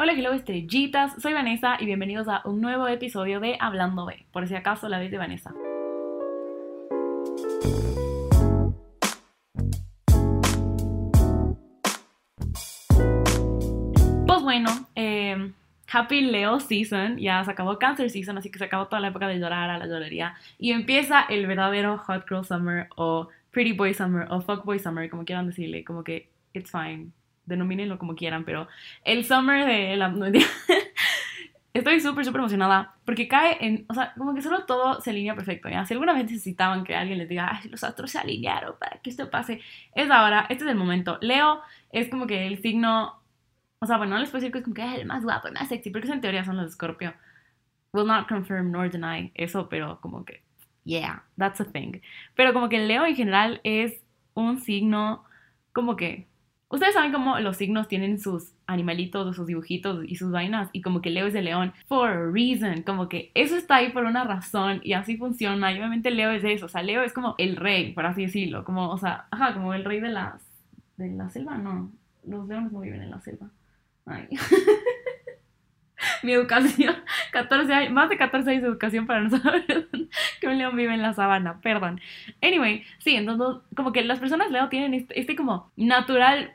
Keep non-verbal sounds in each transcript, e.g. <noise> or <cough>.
Hola, hello estrellitas, soy Vanessa y bienvenidos a un nuevo episodio de Hablando B, por si acaso la vez de Vanessa. Pues bueno, eh, Happy Leo Season, ya se acabó Cancer Season, así que se acabó toda la época de llorar a la llorería. Y empieza el verdadero Hot Girl Summer o Pretty Boy Summer o Fuck Boy Summer, como quieran decirle, como que it's fine denomínenlo como quieran, pero el summer de la... <laughs> Estoy súper, súper emocionada porque cae en, o sea, como que solo todo se alinea perfecto, ¿ya? Si alguna vez necesitaban que alguien les diga, ay, los astros se alinearon para que esto pase, es ahora, este es el momento. Leo es como que el signo, o sea, bueno, no les puedo decir que es como que es el más guapo, el más sexy, porque eso en teoría son los de Scorpio. Will not confirm nor deny eso, pero como que, yeah, that's a thing. Pero como que Leo en general es un signo como que Ustedes saben cómo los signos tienen sus animalitos, sus dibujitos y sus vainas, y como que Leo es de león, for a reason, como que eso está ahí por una razón, y así funciona, y obviamente Leo es eso, o sea, Leo es como el rey, por así decirlo, como, o sea, ajá, como el rey de la, de la selva, no, los leones no viven en la selva. Ay. <laughs> Mi educación, 14 años, más de 14 años de educación para no saber <laughs> que un león vive en la sabana, perdón. Anyway, sí, entonces como que las personas Leo tienen este, este como natural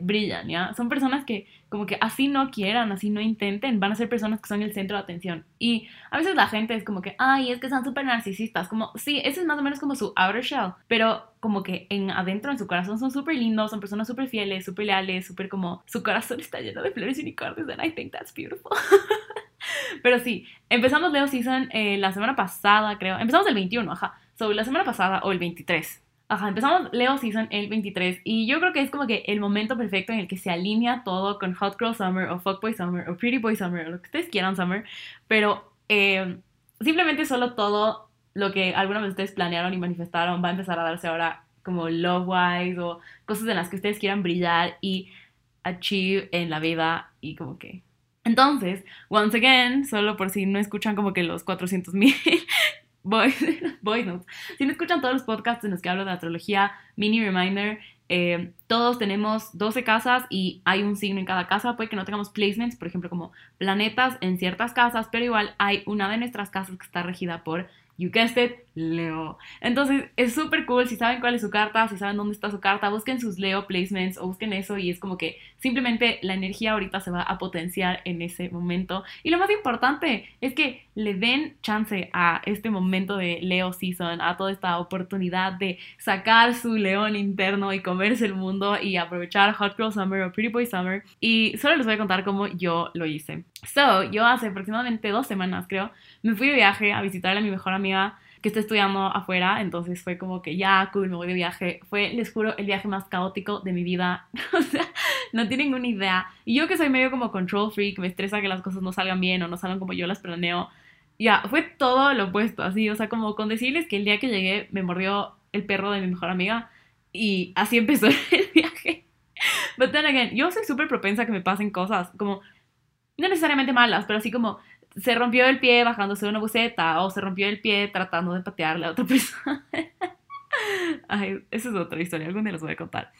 brillan, ¿ya? Son personas que como que así no quieran, así no intenten, van a ser personas que son el centro de atención. Y a veces la gente es como que, ay, es que son súper narcisistas, como, sí, ese es más o menos como su outer shell, pero como que en adentro, en su corazón, son súper lindos, son personas súper fieles, súper leales, súper como, su corazón está lleno de flores y unicornios, and I think that's beautiful. <laughs> pero sí, empezamos Leo Season eh, la semana pasada, creo, empezamos el 21, ajá, sobre la semana pasada o el 23 Ajá, empezamos Leo Season el 23 y yo creo que es como que el momento perfecto en el que se alinea todo con Hot Girl Summer o Fuckboy Summer o Pretty Boy Summer o lo que ustedes quieran Summer, pero eh, simplemente solo todo lo que alguna vez ustedes planearon y manifestaron va a empezar a darse ahora como love wise o cosas en las que ustedes quieran brillar y achieve en la vida y como que. Entonces, once again, solo por si no escuchan como que los 400 mil Voy, <laughs> notes. Si no escuchan todos los podcasts en los que hablo de astrología, mini reminder, eh, todos tenemos 12 casas y hay un signo en cada casa. Puede que no tengamos placements, por ejemplo, como planetas en ciertas casas, pero igual hay una de nuestras casas que está regida por You guessed it, Leo. Entonces es súper cool. Si saben cuál es su carta, si saben dónde está su carta, busquen sus Leo placements o busquen eso y es como que simplemente la energía ahorita se va a potenciar en ese momento. Y lo más importante es que le den chance a este momento de Leo season, a toda esta oportunidad de sacar su león interno y comerse el mundo y aprovechar Hot Girl Summer o Pretty Boy Summer. Y solo les voy a contar cómo yo lo hice. So, yo hace aproximadamente dos semanas, creo, me fui de viaje a visitarle a mi mejor amiga que está estudiando afuera, entonces fue como que ya, cool, me voy de viaje. Fue, les juro, el viaje más caótico de mi vida. <laughs> o sea, no tienen ninguna idea. Y yo que soy medio como control freak, me estresa que las cosas no salgan bien o no salgan como yo las planeo. Ya, fue todo lo opuesto, así, o sea, como con decirles que el día que llegué me mordió el perro de mi mejor amiga y así <laughs> empezó el viaje. But then again, yo soy súper propensa a que me pasen cosas, como no necesariamente malas, pero así como se rompió el pie bajándose de una buceta o se rompió el pie tratando de patearle a otra <laughs> persona. Ay, esa es otra historia, algún día les voy a contar.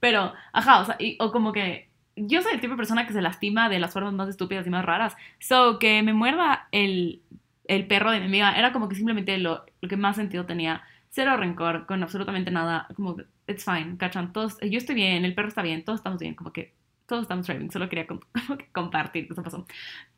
Pero, ajá, o sea, o como que yo soy el tipo de persona que se lastima de las formas más estúpidas y más raras. So, que me muerda el, el perro de mi amiga era como que simplemente lo, lo, que más sentido tenía. Cero rencor, con absolutamente nada. Como, it's fine, cachan. Todos, yo estoy bien, el perro está bien, todos estamos bien. Como que todos estamos driving, solo quería <laughs> compartir qué pasó.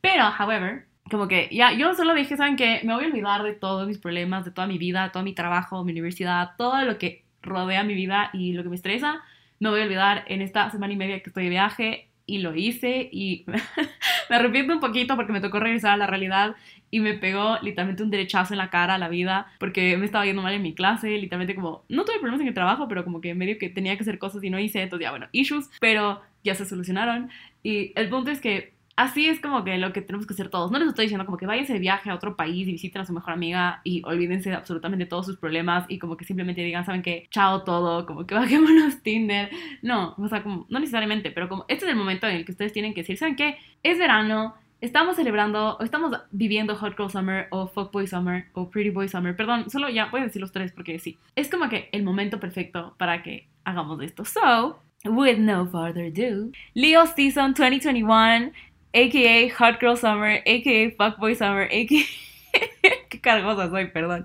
Pero, however, como que ya, yo solo dije, ¿saben qué? Me voy a olvidar de todos mis problemas, de toda mi vida, todo mi trabajo, mi universidad, todo lo que rodea mi vida y lo que me estresa. Me voy a olvidar en esta semana y media que estoy de viaje y lo hice y <laughs> me arrepiento un poquito porque me tocó regresar a la realidad y me pegó literalmente un derechazo en la cara a la vida porque me estaba yendo mal en mi clase, literalmente como, no tuve problemas en el trabajo, pero como que medio que tenía que hacer cosas y no hice, entonces ya bueno, issues, pero ya se solucionaron y el punto es que así es como que lo que tenemos que hacer todos. No les estoy diciendo como que váyanse de viaje a otro país y visiten a su mejor amiga y olvídense de absolutamente todos sus problemas y como que simplemente digan, ¿saben qué? Chao todo, como que <laughs> bajémonos Tinder. No, o sea, como, no necesariamente, pero como este es el momento en el que ustedes tienen que decir, ¿saben qué? Es verano, estamos celebrando o estamos viviendo Hot Girl Summer o Fuck Boy Summer o Pretty Boy Summer. Perdón, solo ya voy a decir los tres porque sí. Es como que el momento perfecto para que hagamos esto. So, with no further ado, Leo Season 2021 aka Hot Girl Summer, aka Fuckboy Summer, aka... <laughs> Qué cargosa soy, perdón.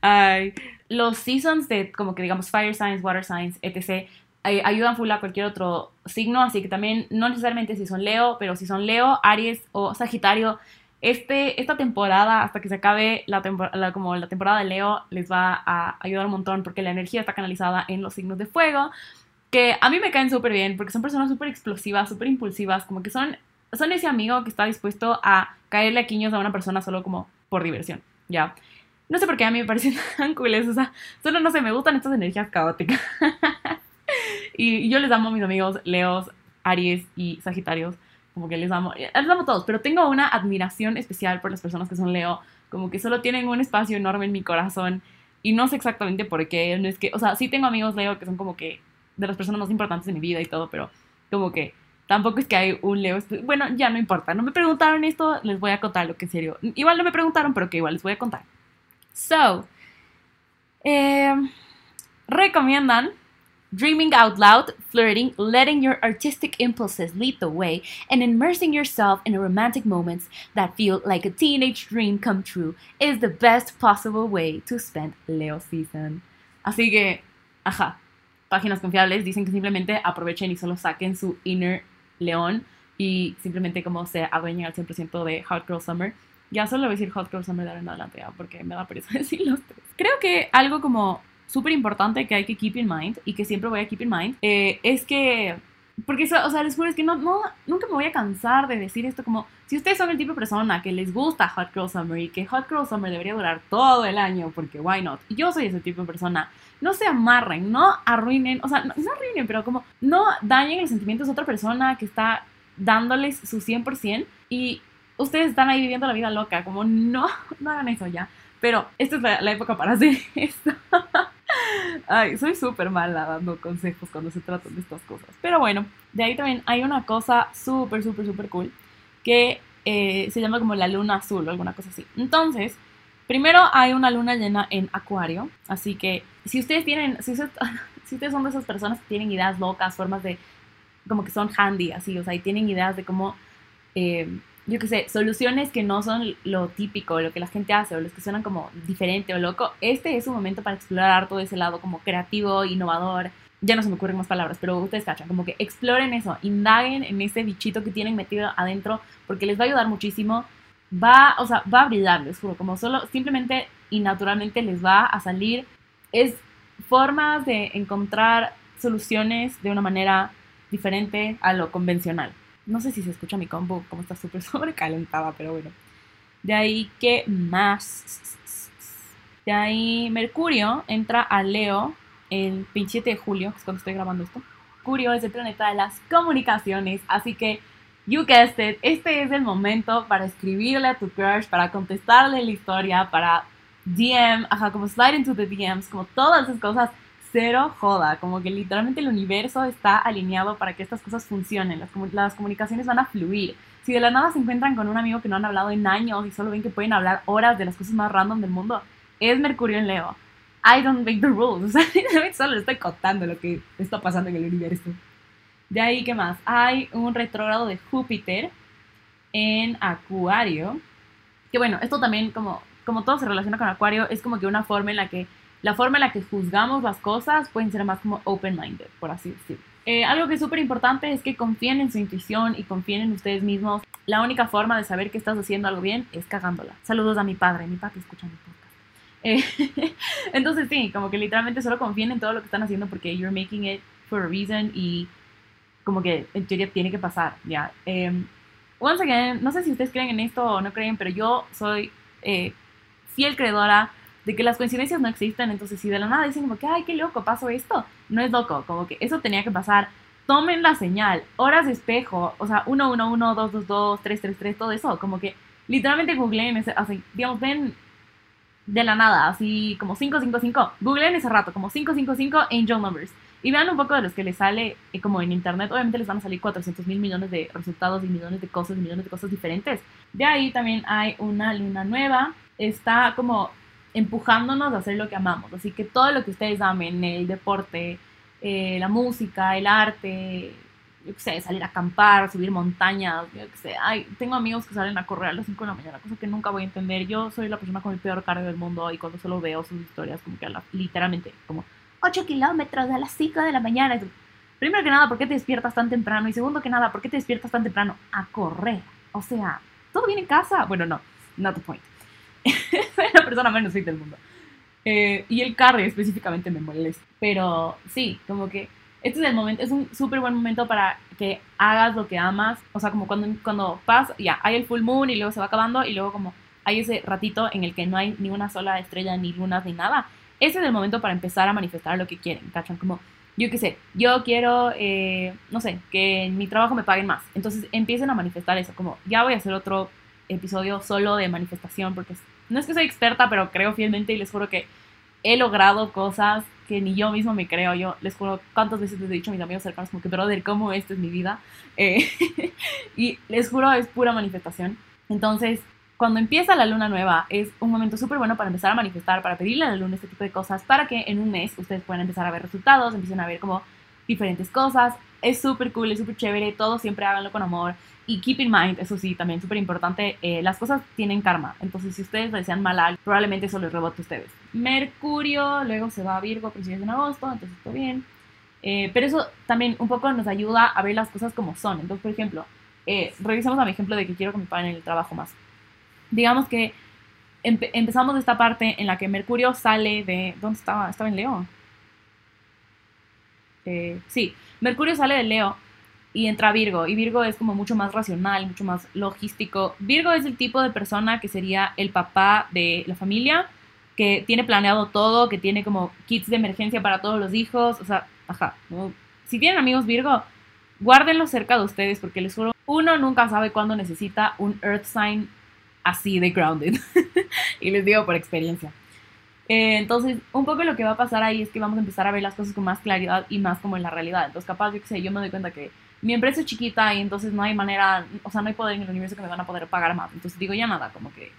Ay, los seasons de como que digamos Fire Signs, Water Signs, etc. eh, ayudan full a cualquier otro signo, así que también no necesariamente si son Leo, pero si son Leo, Aries o Sagitario, este, esta temporada, hasta que se acabe la, la- como la temporada de Leo, les va a ayudar un montón porque la energía está canalizada en los signos de fuego, que a mí me caen súper bien porque son personas súper explosivas, súper impulsivas, como que son, son ese amigo que está dispuesto a caerle a quiños a una persona solo como por diversión, ¿ya? No sé por qué a mí me parecen <laughs> tan cooles, o sea, solo no sé, me gustan estas energías caóticas. <laughs> y, yo les amo a mis amigos Leos, Aries y Sagitarios, como que les amo, eh, les amo a todos, pero tengo una admiración especial por las personas que son Leo, como que solo tienen un espacio enorme en mi corazón y no sé exactamente por qué, no es que, o sea, sí tengo amigos Leo que son como que de las personas más importantes de mi vida y todo, pero como que tampoco es que hay un Leo, bueno, ya no importa, no me preguntaron esto, les voy a contar lo que en serio, igual no me preguntaron, pero que igual les voy a contar. So, eh, recomiendan dreaming out loud, flirting, letting your artistic impulses lead the way, and immersing yourself in romantic moments that feel like a teenage dream come true is the best possible way to spend Leo season. Así que, ajá, páginas confiables dicen que simplemente aprovechen y solo saquen su inner león y simplemente como se adueñen al 100% de Hot Girl Summer. Ya solo voy a decir Hot Girl Summer de ahora en adelante, ya, porque me da pereza <laughs> decir los tres. Creo que algo como súper importante que hay que keep in mind y que siempre voy a keep in mind eh, es que porque eso, o sea, les juro es que no, nunca me voy a cansar de decir esto como, si ustedes son el tipo de persona que les gusta Hot Girl Summer y que Hot Girl Summer debería durar todo el año, porque why not? Yo soy ese tipo de persona, no se amarren, no arruinen, o sea, no, arruinen, pero como no dañen los sentimientos de otra persona que está dándoles su 100% y ustedes están ahí viviendo la vida loca, como no, <laughs> no hagan eso ya. Pero esta es la, la época para hacer <laughs> esto. Ay, soy súper mala dando consejos cuando se tratan de estas cosas. Pero bueno, de ahí también hay una cosa súper, súper, súper cool que eh, se llama como la luna azul o alguna cosa así. Entonces, primero hay una luna llena en Acuario. Así que si ustedes tienen, si ustedes, <laughs> si ustedes son de esas personas que tienen ideas locas, formas de, como que son handy, así, o sea, y tienen ideas de cómo, eh, yo qué sé, soluciones que no son lo típico, lo que la gente hace, o los que suenan como diferente o loco, este es un momento para explorar todo ese lado como creativo, innovador. Ya no se me ocurren más palabras, pero ustedes cachan, como que exploren eso, indaguen en ese bichito que tienen metido adentro, porque les va a ayudar muchísimo. Va, o sea, va a brillar, les juro, como solo, simplemente y naturalmente les va a salir. Es formas de encontrar soluciones de una manera diferente a lo convencional. No sé si se escucha mi combo, como está súper <laughs> sobrecalentada, pero bueno. De ahí, ¿qué más? De ahí, Mercurio entra a Leo el 27 de julio, que es cuando estoy grabando esto. Mercurio es el planeta de las comunicaciones, así que, you guessed it, este es el momento para escribirle a tu crush, para contestarle la historia, para DM, ajá, como slide into the DMs, como todas esas cosas cero joda, como que literalmente el universo está alineado para que estas cosas funcionen, las, las comunicaciones van a fluir. Si de la nada se encuentran con un amigo que no han hablado en años y solo ven que pueden hablar horas de las cosas más random del mundo, es Mercurio en Leo. I don't make the rules, <laughs> o sea, solo estoy contando lo que está pasando en el universo. De ahí, ¿qué más? Hay un retrógrado de Júpiter en Acuario, que bueno, esto también como, como todo se relaciona con Acuario, es como que una forma en la que la forma en la que juzgamos las cosas pueden ser más como open-minded, por así decirlo. Eh, algo que es súper importante es que confíen en su intuición y confíen en ustedes mismos. La única forma de saber que estás haciendo algo bien es cagándola. Saludos a mi padre, mi papi escucha mi podcast. Eh, <laughs> entonces sí, como que literalmente solo confíen en todo lo que están haciendo porque you're making it for a reason y como que en teoría tiene que pasar, ¿ya? Em, once again, no sé si ustedes creen en esto o no creen, pero yo soy eh, fiel creedora de que las coincidencias no existen, entonces si de la nada dicen como que, ay, qué loco, pasó esto, no es loco, como que eso tenía que pasar. Tomen la señal, horas de espejo, o sea, 111, 222, 333, todo eso, como que literalmente googleen, ese, así, digamos, ven de la nada, así como 555, googleen ese rato, como 555 angel numbers, y vean un poco de los que les sale eh, como en internet, obviamente les van a salir 400 mil millones de resultados y millones de cosas, y millones de cosas diferentes. De ahí también hay una luna nueva, está como empujándonos a hacer lo que amamos. Así que todo lo que ustedes amen, el deporte, eh, la música, el arte, yo qué sé, salir a acampar, subir montañas, yo qué sé. Ay, tengo amigos que salen a correr a las 5 de la mañana, cosa que nunca voy a entender. Yo soy la persona con el peor cardio del mundo y cuando solo veo sus historias, como que literalmente, como 8 kilómetros a las 5 de la mañana. Primero que nada, ¿por qué te despiertas tan temprano? Y segundo que nada, ¿por qué te despiertas tan temprano? A correr. O sea, ¿todo bien en casa? Bueno, no, not the point. <laughs> soy la persona menos fit del mundo. Eh, y el cardio específicamente me molesta. Pero sí, como que este es el momento, es un súper buen momento para que hagas lo que amas. O sea, como cuando, cuando pasa, ya, hay el full moon y luego se va acabando y luego como hay ese ratito en el que no hay ni una sola estrella, ni lunas, ni nada. Ese es el momento para empezar a manifestar lo que quieren, ¿cachan? Como, yo qué sé, yo quiero, eh, no sé, que en mi trabajo me paguen más. Entonces empiecen a manifestar eso, como, ya voy a hacer otro episodio solo de manifestación, porque no es que soy experta, pero creo fielmente y les juro que he logrado cosas que ni yo mismo me creo. Yo les juro cuántas veces les he dicho a mis amigos cercanos como que, brother, ¿cómo esta es mi vida? Eh, <laughs> y les juro, es pura manifestación. Entonces, cuando empieza la luna nueva, es un momento súper bueno para empezar a manifestar, para pedirle a la luna este tipo de cosas, para que en un mes ustedes puedan empezar a ver resultados, empiecen a ver como diferentes cosas. Es súper cool, es súper chévere, todo siempre háganlo con amor. Y keep in mind, eso sí, también súper importante, eh, las cosas tienen karma. Entonces, si ustedes desean mal probablemente eso les rebote a ustedes. Mercurio, luego se va a Virgo a principios de agosto, entonces todo bien. Eh, pero eso también un poco nos ayuda a ver las cosas como son. Entonces, por ejemplo, eh, revisemos a mi ejemplo de que quiero que me paguen el trabajo más. Digamos que empezamos esta parte en la que Mercurio sale de... ¿Dónde estaba? Estaba en Leo. Eh, sí, Mercurio sale de Leo y entra Virgo. Y Virgo es como mucho más racional, mucho más logístico. Virgo es el tipo de persona que sería el papá de la familia, que tiene planeado todo, que tiene como kits de emergencia para todos los hijos. O sea, ajá. Si tienen amigos Virgo, guárdenlos cerca de ustedes porque les juro, uno nunca sabe cuándo necesita un Earth Sign así de grounded. <laughs> y les digo por experiencia. Eh, entonces, un poco lo que va a pasar ahí es que vamos a empezar a ver las cosas con más claridad y más como en la realidad. Entonces, capaz, yo que sé, yo me doy cuenta que mi empresa es chiquita y entonces no hay manera, o sea, no hay poder en el universo que me van a poder pagar más. Entonces digo, ya nada, como que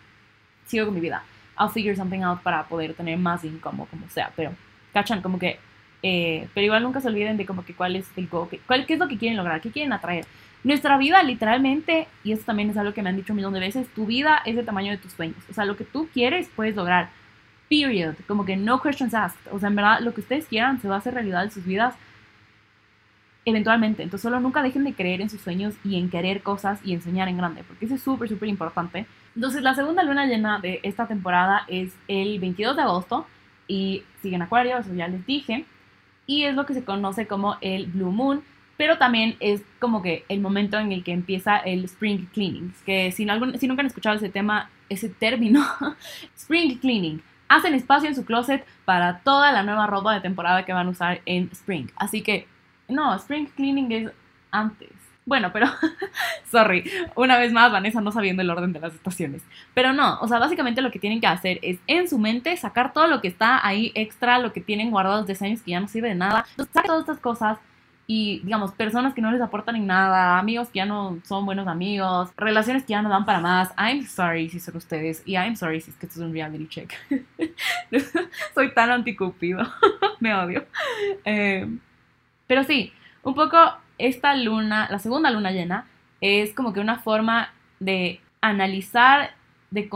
sigo con mi vida. I'll figure something out para poder tener más income como sea. Pero, ¿cachan? Como que, eh, pero igual nunca se olviden de como que cuál es el go, cuál, qué es lo que quieren lograr, qué quieren atraer. Nuestra vida, literalmente, y esto también es algo que me han dicho un millón de veces, tu vida es el tamaño de tus sueños. O sea, lo que tú quieres, puedes lograr. Period. Como que no questions asked. O sea, en verdad, lo que ustedes quieran se va a hacer realidad en sus vidas eventualmente. Entonces solo nunca dejen de creer en sus sueños y en querer cosas y enseñar en grande, porque eso es súper, súper importante. Entonces la segunda luna llena de esta temporada es el 22 de agosto y sigue en Acuario, eso ya les dije, y es lo que se conoce como el Blue Moon, pero también es como que el momento en el que empieza el Spring Cleaning, que si, algún, si nunca han escuchado ese tema, ese término, <laughs> Spring Cleaning, hacen espacio en su closet para toda la nueva ropa de temporada que van a usar en Spring. Así que no, spring cleaning es antes. Bueno, pero, <laughs> sorry, una vez más Vanessa no sabiendo el orden de las estaciones. Pero no, o sea, básicamente lo que tienen que hacer es en su mente sacar todo lo que está ahí extra, lo que tienen guardados de años que ya no sirve de nada. Sacar todas estas cosas y, digamos, personas que no les aportan en nada, amigos que ya no son buenos amigos, relaciones que ya no dan para más. I'm sorry si son ustedes y I'm sorry si es que esto es un reality check. <laughs> Soy tan anticupido, <laughs> me odio. Eh, pero sí, un poco esta luna, la segunda luna llena, es como que una forma de analizar, de,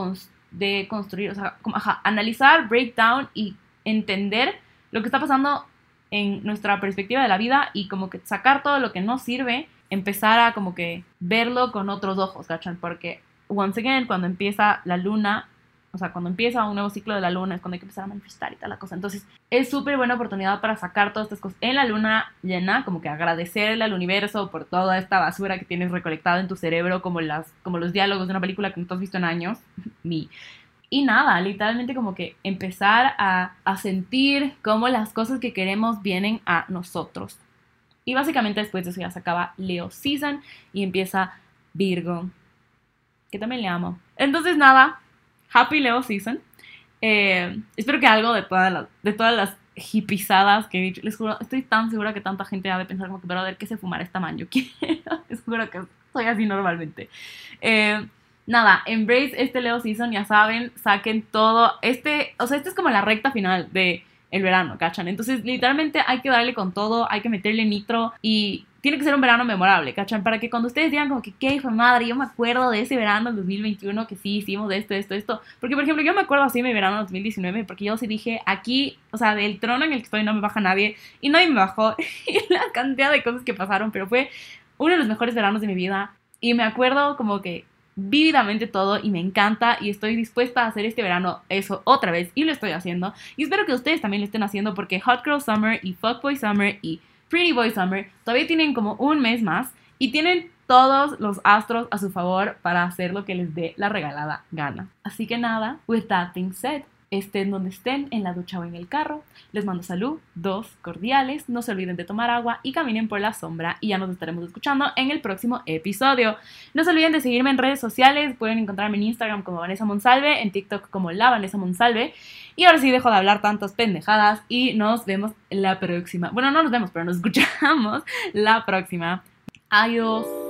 de construir, o sea, como, ajá, analizar, breakdown y entender lo que está pasando en nuestra perspectiva de la vida y como que sacar todo lo que no sirve, empezar a como que verlo con otros ojos, ¿cachan? Porque, once again, cuando empieza la luna, o sea, cuando empieza un nuevo ciclo de la luna es cuando hay que empezar a manifestar y tal la cosa. Entonces, es súper buena oportunidad para sacar todas estas cosas en la luna llena, como que agradecerle al universo por toda esta basura que tienes recolectada en tu cerebro, como, las, como los diálogos de una película que no has visto en años. <laughs> ni Y nada, literalmente como que empezar a, a sentir cómo las cosas que queremos vienen a nosotros. Y básicamente después de eso ya se acaba Leo Season y empieza Virgo, que también le amo. Entonces nada, Happy Leo Season. Eh, espero que algo de todas las, de todas las hippizadas que he dicho, les juro, estoy tan segura que tanta gente ha de pensar como que, pero a ver, ¿qué se fumar esta man? Yo quiero, <laughs> les juro que soy así normalmente. Eh, nada, embrace este Leo Season, ya saben, saquen todo. Este, o sea, este es como la recta final de el verano, ¿cachan? Entonces, literalmente hay que darle con todo, hay que meterle nitro y tiene que ser un verano memorable, ¿cachan? Para que cuando ustedes digan como que, ¿qué hijo de madre? Yo me acuerdo de ese verano del 2021 que sí hicimos esto, esto, esto. Porque, por ejemplo, yo me acuerdo así de mi verano 2019 porque yo sí dije, aquí, o sea, del trono en el que estoy no me baja nadie. Y nadie me bajó. <laughs> y la cantidad de cosas que pasaron, pero fue uno de los mejores veranos de mi vida. Y me acuerdo como que vívidamente todo y me encanta y estoy dispuesta a hacer este verano eso otra vez y lo estoy haciendo y espero que ustedes también lo estén haciendo porque Hot Girl Summer y Fuckboy Summer y Pretty Boy Summer todavía tienen como un mes más y tienen todos los astros a su favor para hacer lo que les dé la regalada gana. Así que nada, with that being said, estén donde estén, en la ducha o en el carro. Les mando salud, dos cordiales, no se olviden de tomar agua y caminen por la sombra y ya nos estaremos escuchando en el próximo episodio. No se olviden de seguirme en redes sociales, pueden encontrarme en Instagram como Vanessa Monsalve, en TikTok como la Vanessa Monsalve. Y ahora sí dejo de hablar tantas pendejadas y nos vemos la próxima. Bueno, no nos vemos, pero nos <laughs> escuchamos la próxima. Adiós.